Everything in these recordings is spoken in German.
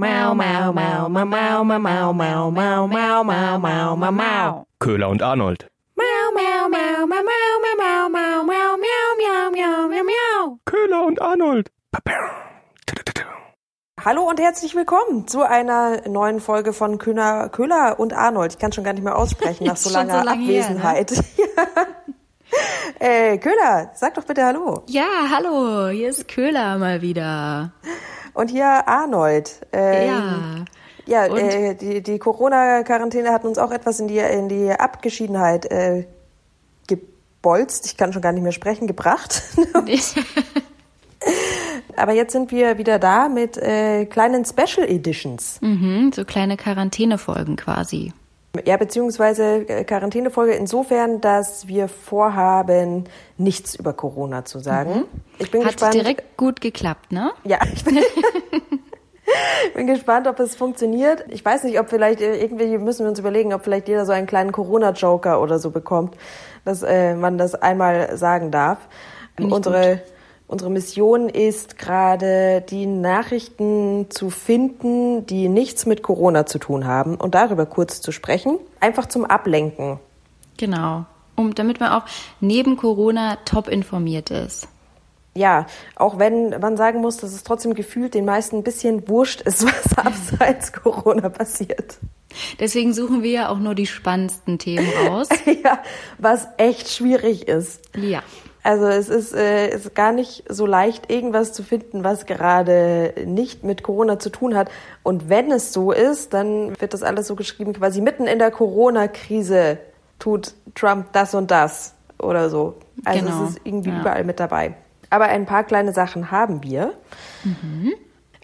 Mau, mau, mau, mau, mau, mau, mau, mau, mau, mau, mau, mau, mau, mau. Köhler und Arnold. Mau, mau, mau, mau, mau, mau, mau, mau, mau, miau, miau, miau, miau, miau. Köhler und Arnold. Hallo und herzlich willkommen zu einer neuen Folge von Köhler, Köhler und Arnold. Ich kann schon gar nicht mehr aussprechen nach so langer so lange her, ne? Abwesenheit. äh, Köhler, sag doch bitte Hallo. Ja, hallo, hier ist Köhler mal wieder. Und hier Arnold. Ähm, Ja. Ja, äh, die, die Corona-Quarantäne hat uns auch etwas in die, in die Abgeschiedenheit äh, gebolzt. Ich kann schon gar nicht mehr sprechen, gebracht. Aber jetzt sind wir wieder da mit äh, kleinen Special Editions. mhm, so kleine Quarantänefolgen quasi. Ja, beziehungsweise äh, Quarantänefolge insofern, dass wir vorhaben, nichts über Corona zu sagen. Ich bin Hat gespannt. direkt gut geklappt, ne? Ja, ich bin, bin gespannt, ob es funktioniert. Ich weiß nicht, ob vielleicht äh, irgendwie müssen wir uns überlegen, ob vielleicht jeder so einen kleinen Corona-Joker oder so bekommt, dass äh, man das einmal sagen darf. Unsere Unsere Mission ist gerade, die Nachrichten zu finden, die nichts mit Corona zu tun haben und darüber kurz zu sprechen. Einfach zum Ablenken. Genau. Um, damit man auch neben Corona top informiert ist. Ja, auch wenn man sagen muss, dass es trotzdem gefühlt den meisten ein bisschen wurscht ist, was abseits Corona passiert. Deswegen suchen wir ja auch nur die spannendsten Themen raus. Ja, was echt schwierig ist. ja. Also es ist, äh, ist gar nicht so leicht, irgendwas zu finden, was gerade nicht mit Corona zu tun hat. Und wenn es so ist, dann wird das alles so geschrieben, quasi mitten in der Corona-Krise tut Trump das und das oder so. Also Genau, es ist irgendwie ja. überall mit dabei. Aber ein paar kleine Sachen haben wir.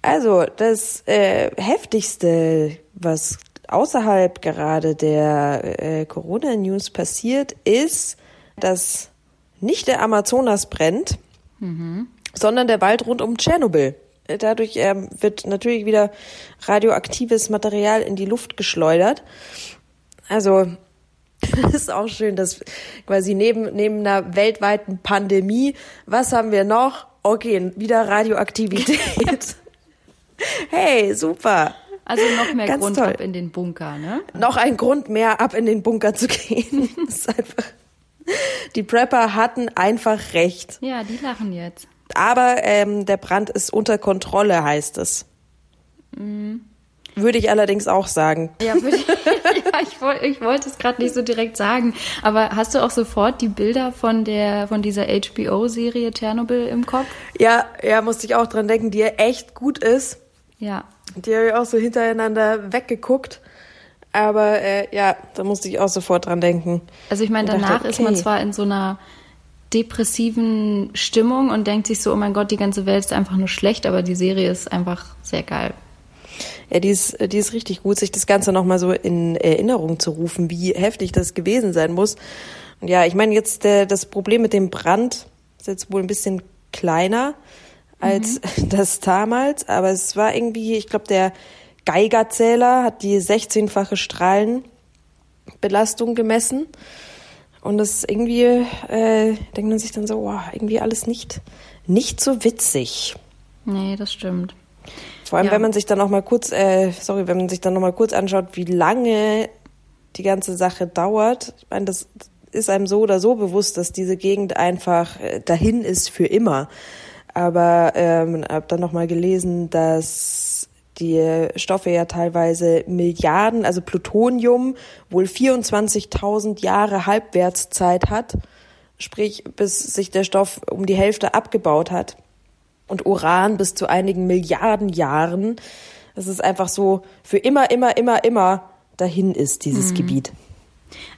Also das äh, heftigste, was außerhalb gerade der äh, Corona-News passiert, ist, dass nicht der Amazonas brennt, sondern der Wald rund um Tschernobyl. Äh, Dadurch ähm, wird natürlich wieder radioaktives Material in die Luft geschleudert. Also das ist auch schön, dass quasi neben, neben einer weltweiten Pandemie, was haben wir noch? Okay, wieder Radioaktivität. hey, super. Also noch mehr Ganz Grund toll. ab in den Bunker, ne? Noch ein Grund mehr, ab in den Bunker zu gehen. Das ist einfach. Die Prepper hatten einfach recht. Ja, die lachen jetzt. Aber ähm, der Brand ist unter Kontrolle, heißt es. Würde ich allerdings auch sagen. Ja, ich, ja ich, woll, ich wollte es gerade nicht so direkt sagen. Aber hast du auch sofort die Bilder von der von dieser HBO-Serie Tschernobyl im Kopf? Ja, ja, musste ich auch dran denken, die ja echt gut ist. Ja. Die habe ich auch so hintereinander weggeguckt. Aber äh, ja, da musste ich auch sofort dran denken. Also ich meine, Und dachte, danach ist man okay. zwar in so einer depressiven Stimmung und denkt sich so, oh mein Gott, die ganze Welt ist einfach nur schlecht, aber die Serie ist einfach sehr geil. Ja, die ist, die ist richtig gut, sich das Ganze nochmal so in Erinnerung zu rufen, wie heftig das gewesen sein muss. Und ja, ich meine, jetzt äh, das Problem mit dem Brand ist jetzt wohl ein bisschen kleiner als das damals, aber es war irgendwie, ich glaube, der Geigerzähler hat die 16-fache Strahlenbelastung gemessen. Und das irgendwie äh, denkt man sich dann so, wow, irgendwie alles nicht, nicht so witzig. Nee, das stimmt. Vor allem, Ja. wenn man sich dann noch mal kurz, äh, sorry, wenn man sich dann noch mal kurz anschaut, wie lange die ganze Sache dauert. Ich meine, das ist einem so oder so bewusst, dass diese Gegend einfach äh, dahin ist für immer. Aber ähm, habe dann noch mal gelesen, dass die Stoffe ja teilweise Milliarden, also Plutonium, wohl 24.000 Jahre Halbwertszeit hat, sprich bis sich der Stoff um die Hälfte abgebaut hat und Uran bis zu einigen Milliarden Jahren. Das ist einfach so für immer, immer, immer, immer dahin ist, dieses Gebiet.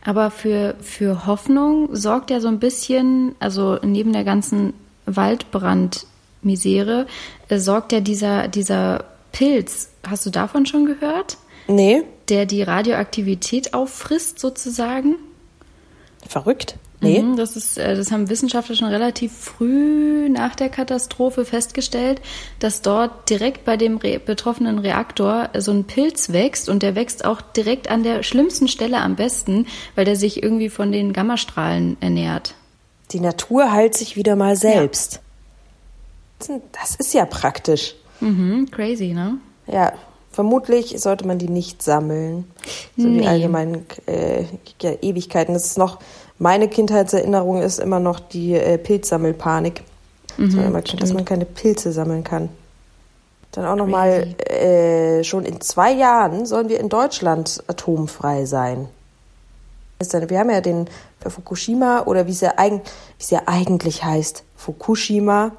Aber für, für Hoffnung sorgt ja so ein bisschen, also neben der ganzen Waldbrandmisere, äh, sorgt ja dieser, dieser Pilz, hast du davon schon gehört? Nee, Der die Radioaktivität auffrisst sozusagen? verrückt. Nee. Mhm, das, ist, äh, das haben Wissenschaftler schon relativ früh nach der Katastrophe festgestellt, dass dort direkt bei dem re betroffenen Reaktor so ein Pilz wächst und der wächst auch direkt an der schlimmsten Stelle am besten, weil der sich irgendwie von den Gammastrahlen ernährt. Die Natur heilt sich wieder mal selbst. Das ist ja praktisch. Mhm, crazy, ne? Ja, vermutlich sollte man die nicht sammeln. So Nee. die allgemeinen äh, ja, Ewigkeiten. Das ist noch, meine Kindheitserinnerung ist immer noch die äh, Pilzsammelpanik. dass, man immer, dass man keine Pilze sammeln kann. Dann auch nochmal, äh, schon in zwei Jahren sollen wir in Deutschland atomfrei sein. Wir haben ja den für Fukushima oder wie es ja, eigen, wie es ja eigentlich heißt, Fukushima,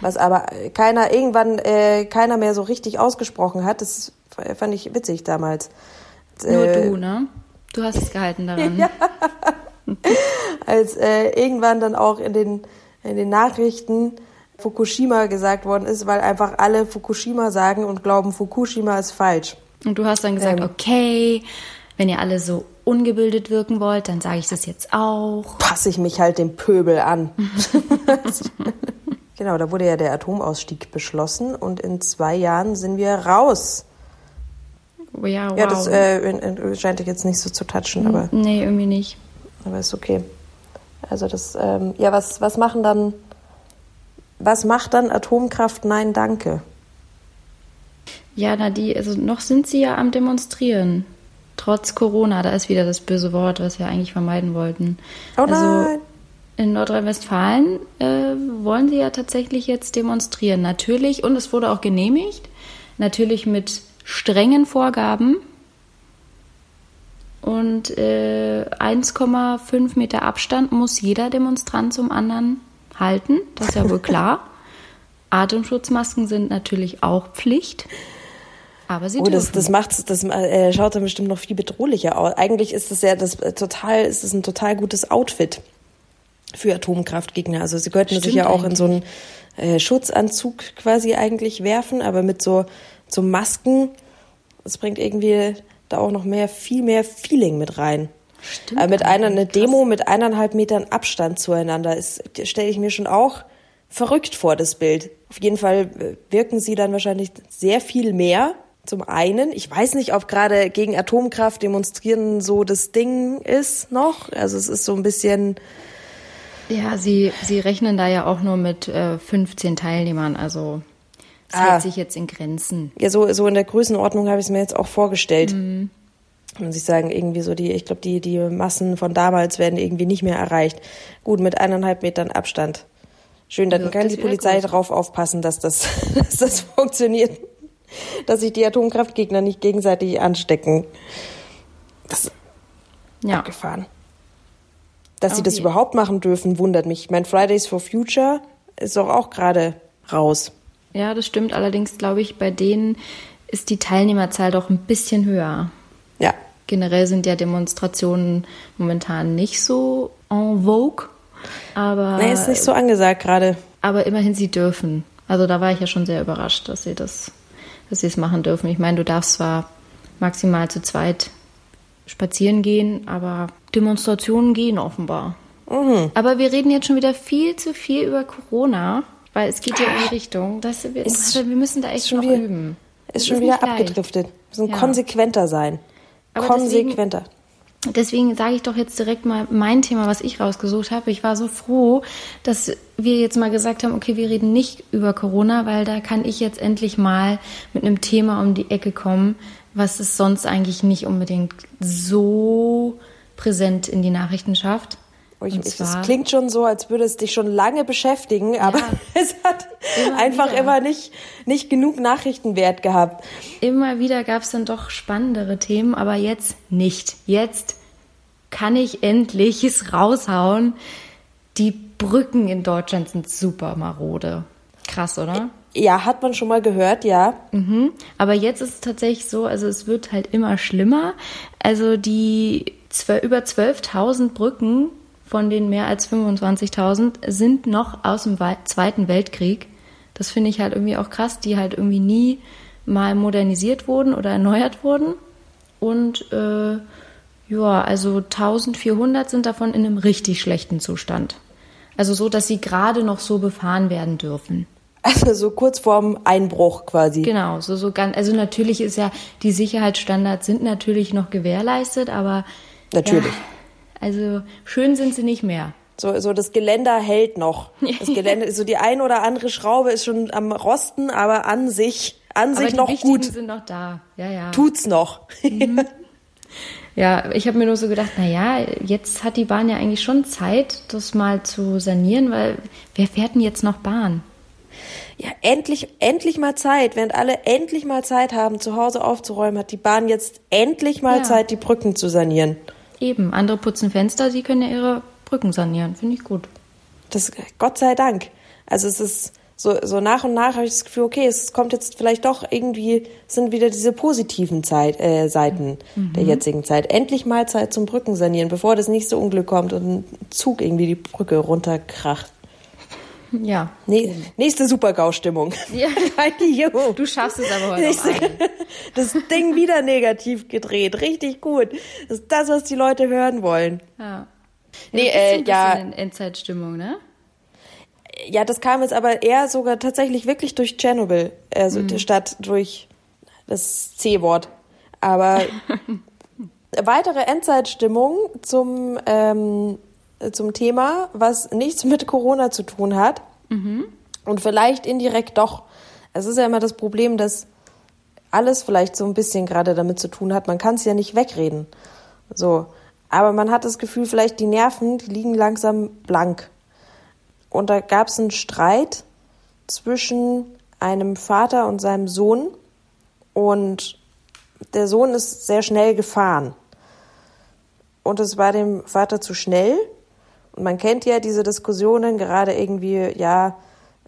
was aber keiner irgendwann äh, keiner mehr so richtig ausgesprochen hat. Das fand ich witzig damals. Nur Äh, du, ne? Du hast es gehalten daran. als äh, irgendwann dann auch in den, in den Nachrichten Fukushima gesagt worden ist, weil einfach alle Fukushima sagen und glauben, Fukushima ist falsch. Und du hast dann gesagt, Ähm. okay, wenn ihr alle so ungebildet wirken wollt, dann sage ich das jetzt auch. Passe ich mich halt dem Pöbel an. genau, da wurde ja der Atomausstieg beschlossen und in zwei Jahren sind wir raus. Ja, wow. Ja, das äh, in- in- scheint dich jetzt nicht so zu touchen, aber, nee, irgendwie nicht. aber ist okay. Also das, ähm, ja, was, was machen dann, was macht dann Atomkraft? Nein, danke. Ja, na die, also noch sind sie ja am Demonstrieren. Trotz Corona, da ist wieder das böse Wort, was wir eigentlich vermeiden wollten. Oh also nein. In Nordrhein-Westfalen äh, wollen sie ja tatsächlich jetzt demonstrieren. Natürlich, und es wurde auch genehmigt, natürlich mit strengen Vorgaben. Und äh, 1,5 Meter Abstand muss jeder Demonstrant zum anderen halten. Das ist ja wohl klar. Atemschutzmasken sind natürlich auch Pflicht. Aber sie Oh, das, das macht's, das äh, schaut dann bestimmt noch viel bedrohlicher aus. Eigentlich ist das ja das äh, total, ist das ein total gutes Outfit für Atomkraftgegner. Also sie könnten sich ja auch in so einen äh, Schutzanzug quasi eigentlich werfen, aber mit so, so Masken, das bringt irgendwie da auch noch mehr, viel mehr Feeling mit rein. Stimmt aber mit einer eine krass. Demo mit eineinhalb Metern Abstand zueinander ist, stelle ich mir schon auch verrückt vor, das Bild. Auf jeden Fall äh, wirken sie dann wahrscheinlich sehr viel mehr. Zum einen, ich weiß nicht, ob gerade gegen Atomkraft demonstrieren so das Ding ist noch. Also es ist so ein bisschen, Ja, sie, sie rechnen da ja auch nur mit äh, 15 Teilnehmern, also es Ah. hält sich jetzt in Grenzen. ja so, so in der Größenordnung habe ich es mir jetzt auch vorgestellt. Mhm. Muss ich sagen, irgendwie so die, ich glaube, die, die Massen von damals werden irgendwie nicht mehr erreicht. Gut, mit eineinhalb Metern Abstand. Schön, dann Wirkt kann die Polizei gut. darauf aufpassen, dass das, dass das funktioniert. Dass sich die Atomkraftgegner nicht gegenseitig anstecken. Das ist Ja, abgefahren. Dass sie Auf das überhaupt machen dürfen, wundert mich. Ich meine, Fridays for Future ist doch auch gerade raus. ja, das stimmt. Allerdings glaube ich, bei denen ist die Teilnehmerzahl doch ein bisschen höher. Ja. Generell sind ja Demonstrationen momentan nicht so en vogue, aber, Nee, ist nicht so angesagt gerade. aber immerhin sie dürfen. Also da war ich ja schon sehr überrascht, dass sie das, dass sie es machen dürfen. Ich meine, du darfst zwar maximal zu zweit spazieren gehen, aber Demonstrationen gehen offenbar. Mhm. Aber wir reden jetzt schon wieder viel zu viel über Corona, weil es geht ja in die Richtung, dass wir, Ist- wir müssen da echt schon noch wieder- üben. Ist schon wieder abgedriftet. Wir müssen Ja. konsequenter sein. Aber deswegen- konsequenter. Deswegen sage ich doch jetzt direkt mal mein Thema, was ich rausgesucht habe. Ich war so froh, dass wir jetzt mal gesagt haben, okay, wir reden nicht über Corona, weil da kann ich jetzt endlich mal mit einem Thema um die Ecke kommen, was es sonst eigentlich nicht unbedingt so präsent in die Nachrichten schafft. Oh, ich, es klingt schon so, als würde es dich schon lange beschäftigen, aber es hat Immer einfach wieder. immer nicht, nicht genug Nachrichtenwert gehabt. Immer wieder gab es dann doch spannendere Themen, aber jetzt nicht. Jetzt kann ich endlich es raushauen. Die Brücken in Deutschland sind super marode. Krass, oder? Ja, hat man schon mal gehört, ja. Mhm. Aber jetzt ist es tatsächlich so, also es wird halt immer schlimmer. Also die über 12.000 Brücken von den mehr als 25.000 sind noch aus dem Wei- Zweiten Weltkrieg. Das finde ich halt irgendwie auch krass, die halt irgendwie nie mal modernisiert wurden oder erneuert wurden. Und äh, ja, also 1400 sind davon in einem richtig schlechten Zustand. Also so, dass sie gerade noch so befahren werden dürfen. Also so kurz vorm Einbruch quasi. Genau, so, so ganz, also natürlich ist ja, die Sicherheitsstandards sind natürlich noch gewährleistet, aber. Natürlich. Ja, also schön sind sie nicht mehr. So, so das Geländer hält noch. Das Gelände, so die ein oder andere Schraube ist schon am Rosten, aber an sich, an Aber sich die noch wichtigen gut. sind noch da. Ja, ja. Tut's noch. Ja, ich habe mir nur so gedacht, na ja, jetzt hat die Bahn ja eigentlich schon Zeit, das mal zu sanieren, weil wer fährt denn jetzt noch Bahn? Ja, endlich, endlich mal Zeit. Während alle endlich mal Zeit haben, zu Hause aufzuräumen, hat die Bahn jetzt endlich mal Ja. Zeit, die Brücken zu sanieren. Eben, andere putzen Fenster, sie können ja ihre Brücken sanieren. Finde ich gut. Das, Gott sei Dank. Also es ist so, so nach und nach habe ich das Gefühl, okay, es kommt jetzt vielleicht doch irgendwie, sind wieder diese positiven Zeit, äh, Seiten der jetzigen Zeit. Endlich mal Zeit zum Brücken sanieren, bevor das nächste Unglück kommt und ein Zug irgendwie die Brücke runterkracht. Ja. Nee, nächste Super-GAU-Stimmung. Ja. Du schaffst es aber heute einen. Das Ding wieder negativ gedreht. Richtig gut. Das ist das, was die Leute hören wollen. Ja. Nee, du bist äh, ein ja. in Endzeitstimmung, ne? Ja, das kam jetzt aber eher sogar tatsächlich wirklich durch Tschernobyl, also Mhm. statt durch das C-Wort. Aber weitere Endzeitstimmung zum, ähm, zum Thema, was nichts mit Corona zu tun hat Mhm. und vielleicht indirekt doch. Es ist ja immer das Problem, dass alles vielleicht so ein bisschen gerade damit zu tun hat. Man kann es ja nicht wegreden. So. Aber man hat das Gefühl, vielleicht die Nerven, die liegen langsam blank. Und da gab es einen Streit zwischen einem Vater und seinem Sohn. Und der Sohn ist sehr schnell gefahren. Und es war dem Vater zu schnell. Und man kennt ja diese Diskussionen, gerade irgendwie, ja,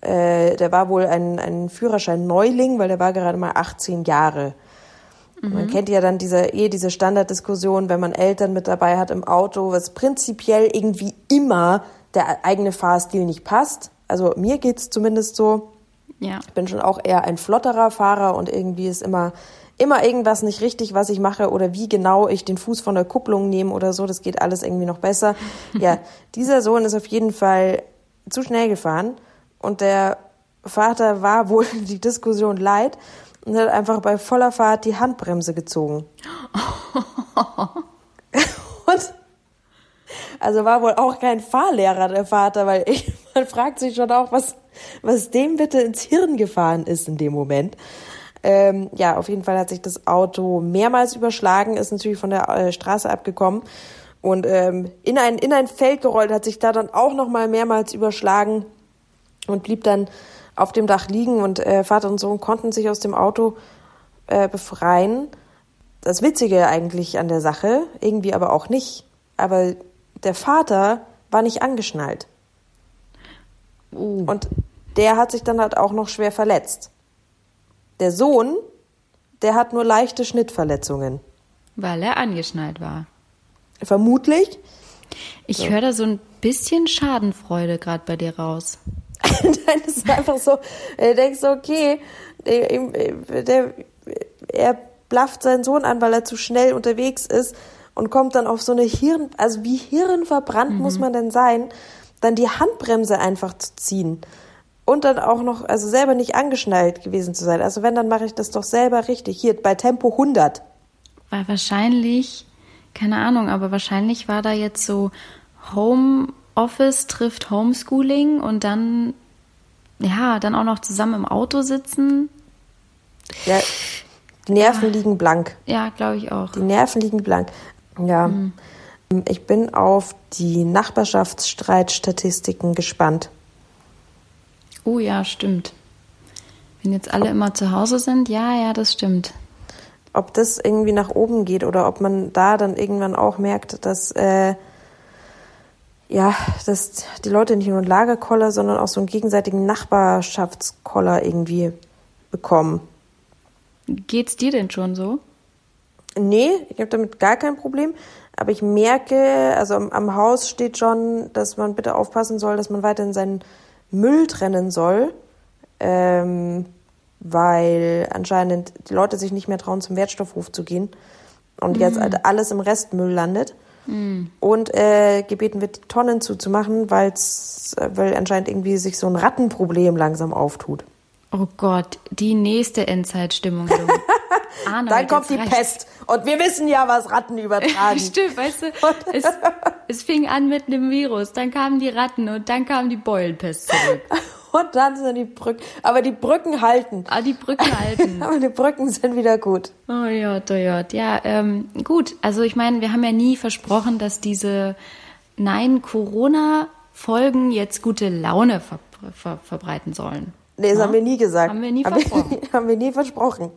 äh, der war wohl ein, ein Führerschein-Neuling, weil der war gerade mal 18 Jahre. Und Man kennt ja dann diese, eh diese Standarddiskussion, wenn man Eltern mit dabei hat im Auto, was prinzipiell irgendwie immer der eigene Fahrstil nicht passt. Also mir geht's zumindest so. Ja. Ich bin schon auch eher ein flotterer Fahrer und irgendwie ist immer, immer irgendwas nicht richtig, was ich mache oder wie genau ich den Fuß von der Kupplung nehme oder so. Das geht alles irgendwie noch besser. Ja, dieser Sohn ist auf jeden Fall zu schnell gefahren und der Vater war wohl die Diskussion leid und hat einfach bei voller Fahrt die Handbremse gezogen. und also war wohl auch kein Fahrlehrer der Vater, weil ich, man fragt sich schon auch, was, was dem bitte ins Hirn gefahren ist in dem Moment. Ähm, ja, auf jeden Fall hat sich das Auto mehrmals überschlagen, ist natürlich von der äh, Straße abgekommen und ähm, in, ein, in ein Feld gerollt, hat sich da dann auch nochmal mehrmals überschlagen und blieb dann auf dem Dach liegen und äh, Vater und Sohn konnten sich aus dem Auto äh, befreien. Das Witzige eigentlich an der Sache, irgendwie aber auch nicht, aber der Vater war nicht angeschnallt. Uh. Und der hat sich dann halt auch noch schwer verletzt. Der Sohn, der hat nur leichte Schnittverletzungen. Weil er angeschnallt war. Vermutlich. Ich höre da so ein bisschen Schadenfreude gerade bei dir raus. Nein, das ist einfach so, du denkst so, okay, der, der, er blafft seinen Sohn an, weil er zu schnell unterwegs ist und kommt dann auf so eine Hirn, also wie hirnverbrannt muss man denn sein, dann die Handbremse einfach zu ziehen und dann auch noch, also selber nicht angeschnallt gewesen zu sein. Also wenn, dann mache ich das doch selber richtig. Hier bei Tempo 100. Weil wahrscheinlich, keine Ahnung, aber wahrscheinlich war da jetzt so Homeoffice trifft Homeschooling und dann, ja, dann auch noch zusammen im Auto sitzen. Ja, die Nerven liegen blank. Ja, glaube ich auch. Die Nerven liegen blank. Ja. Ich bin auf die Nachbarschaftsstreitstatistiken gespannt. Oh ja, stimmt. Wenn jetzt alle immer zu Hause sind, ja, ja, das stimmt. Ob das irgendwie nach oben geht oder ob man da dann irgendwann auch merkt, dass äh, ja, dass die Leute nicht nur einen Lagerkoller, sondern auch so einen gegenseitigen Nachbarschaftskoller irgendwie bekommen. Geht's dir denn schon so? Nee, ich habe damit gar kein Problem. Aber ich merke, also am, am Haus steht schon, dass man bitte aufpassen soll, dass man weiterhin seinen Müll trennen soll. Ähm, weil anscheinend die Leute sich nicht mehr trauen, zum Wertstoffhof zu gehen. Und jetzt halt alles im Restmüll landet. Und äh, gebeten wird, die Tonnen zuzumachen, weil's, weil anscheinend irgendwie sich so ein Rattenproblem langsam auftut. Oh Gott, die nächste Endzeitstimmung. Arnold, Dann kommt die reicht's. Pest. Und wir wissen ja, was Ratten übertragen. Stimmt, weißt du, es, es fing an mit einem Virus, dann kamen die Ratten und dann kam die Beulenpest zurück. Und dann sind die Brücken. Aber die Brücken halten. Ah, die Brücken halten. Aber die Brücken sind wieder gut. Oh ja, oh ja. Ja, ähm, gut. Also ich meine, wir haben ja nie versprochen, dass diese Nein-Corona-Folgen jetzt gute Laune ver ver verbreiten sollen. Nee, das Ja? haben wir nie gesagt. Haben wir nie Haben versprochen. Wir, haben wir nie versprochen.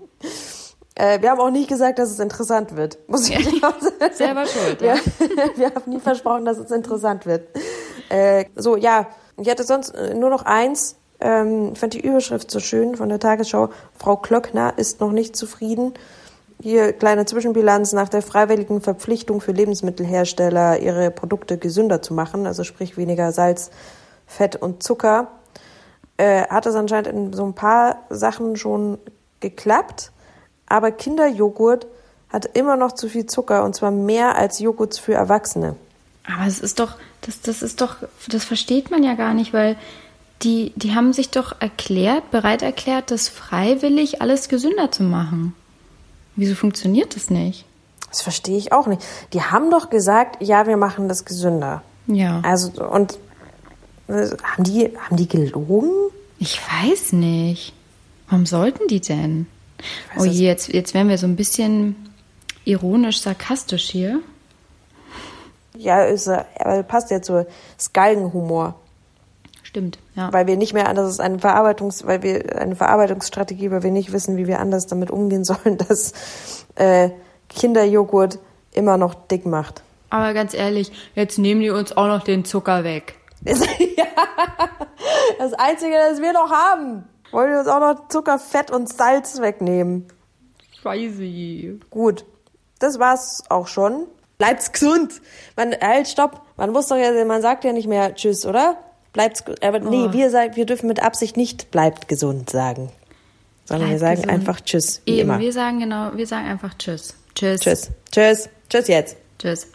Äh, wir haben auch nie gesagt, dass es interessant wird. Muss ich auch sagen. Selber schuld, Wir, ja. wir haben nie versprochen, dass es interessant wird. Äh, so, ja. Ich hatte sonst äh, nur noch eins. Ähm, ich fand die Überschrift so schön von der Tagesschau. Frau Klöckner ist noch nicht zufrieden. Hier kleine Zwischenbilanz nach der freiwilligen Verpflichtung für Lebensmittelhersteller, ihre Produkte gesünder zu machen, also sprich weniger Salz, Fett und Zucker, äh, hat es anscheinend in so ein paar Sachen schon geklappt. Aber Kinderjoghurt hat immer noch zu viel Zucker und zwar mehr als Joghurt für Erwachsene. Aber es ist doch, das, das ist doch, das versteht man ja gar nicht, weil die, die haben sich doch erklärt, bereit erklärt, das freiwillig alles gesünder zu machen. Wieso funktioniert das nicht? Das verstehe ich auch nicht. Die haben doch gesagt, ja, wir machen das gesünder. Ja. Also und äh, haben die haben die gelogen? Ich weiß nicht. Warum sollten die denn? Oh je, jetzt, jetzt werden wir so ein bisschen ironisch, sarkastisch hier. Ja, ist, passt ja zu Skalgenhumor, Stimmt, ja. weil wir nicht mehr anders ist eine Verarbeitungs, weil wir eine Verarbeitungsstrategie, weil wir nicht wissen, wie wir anders damit umgehen sollen, dass äh, Kinderjoghurt immer noch dick macht. Aber ganz ehrlich, jetzt nehmen die uns auch noch den Zucker weg. Ja, das Einzige, das wir noch haben. Wollen wir uns auch noch Zucker, Fett und Salz wegnehmen? Scheiße. Gut, das war's auch schon. Bleibt's gesund. Man, halt, stopp. Man muss doch ja, man sagt ja nicht mehr Tschüss, oder? Bleibt's, gu- aber nee, Oh. wir sagen, wir dürfen mit Absicht nicht bleibt gesund sagen. Sondern wir Bleibt sagen gesund. einfach Tschüss, Eben, immer. wir sagen genau, wir sagen einfach Tschüss. Tschüss. Tschüss. Tschüss. Tschüss jetzt. Tschüss.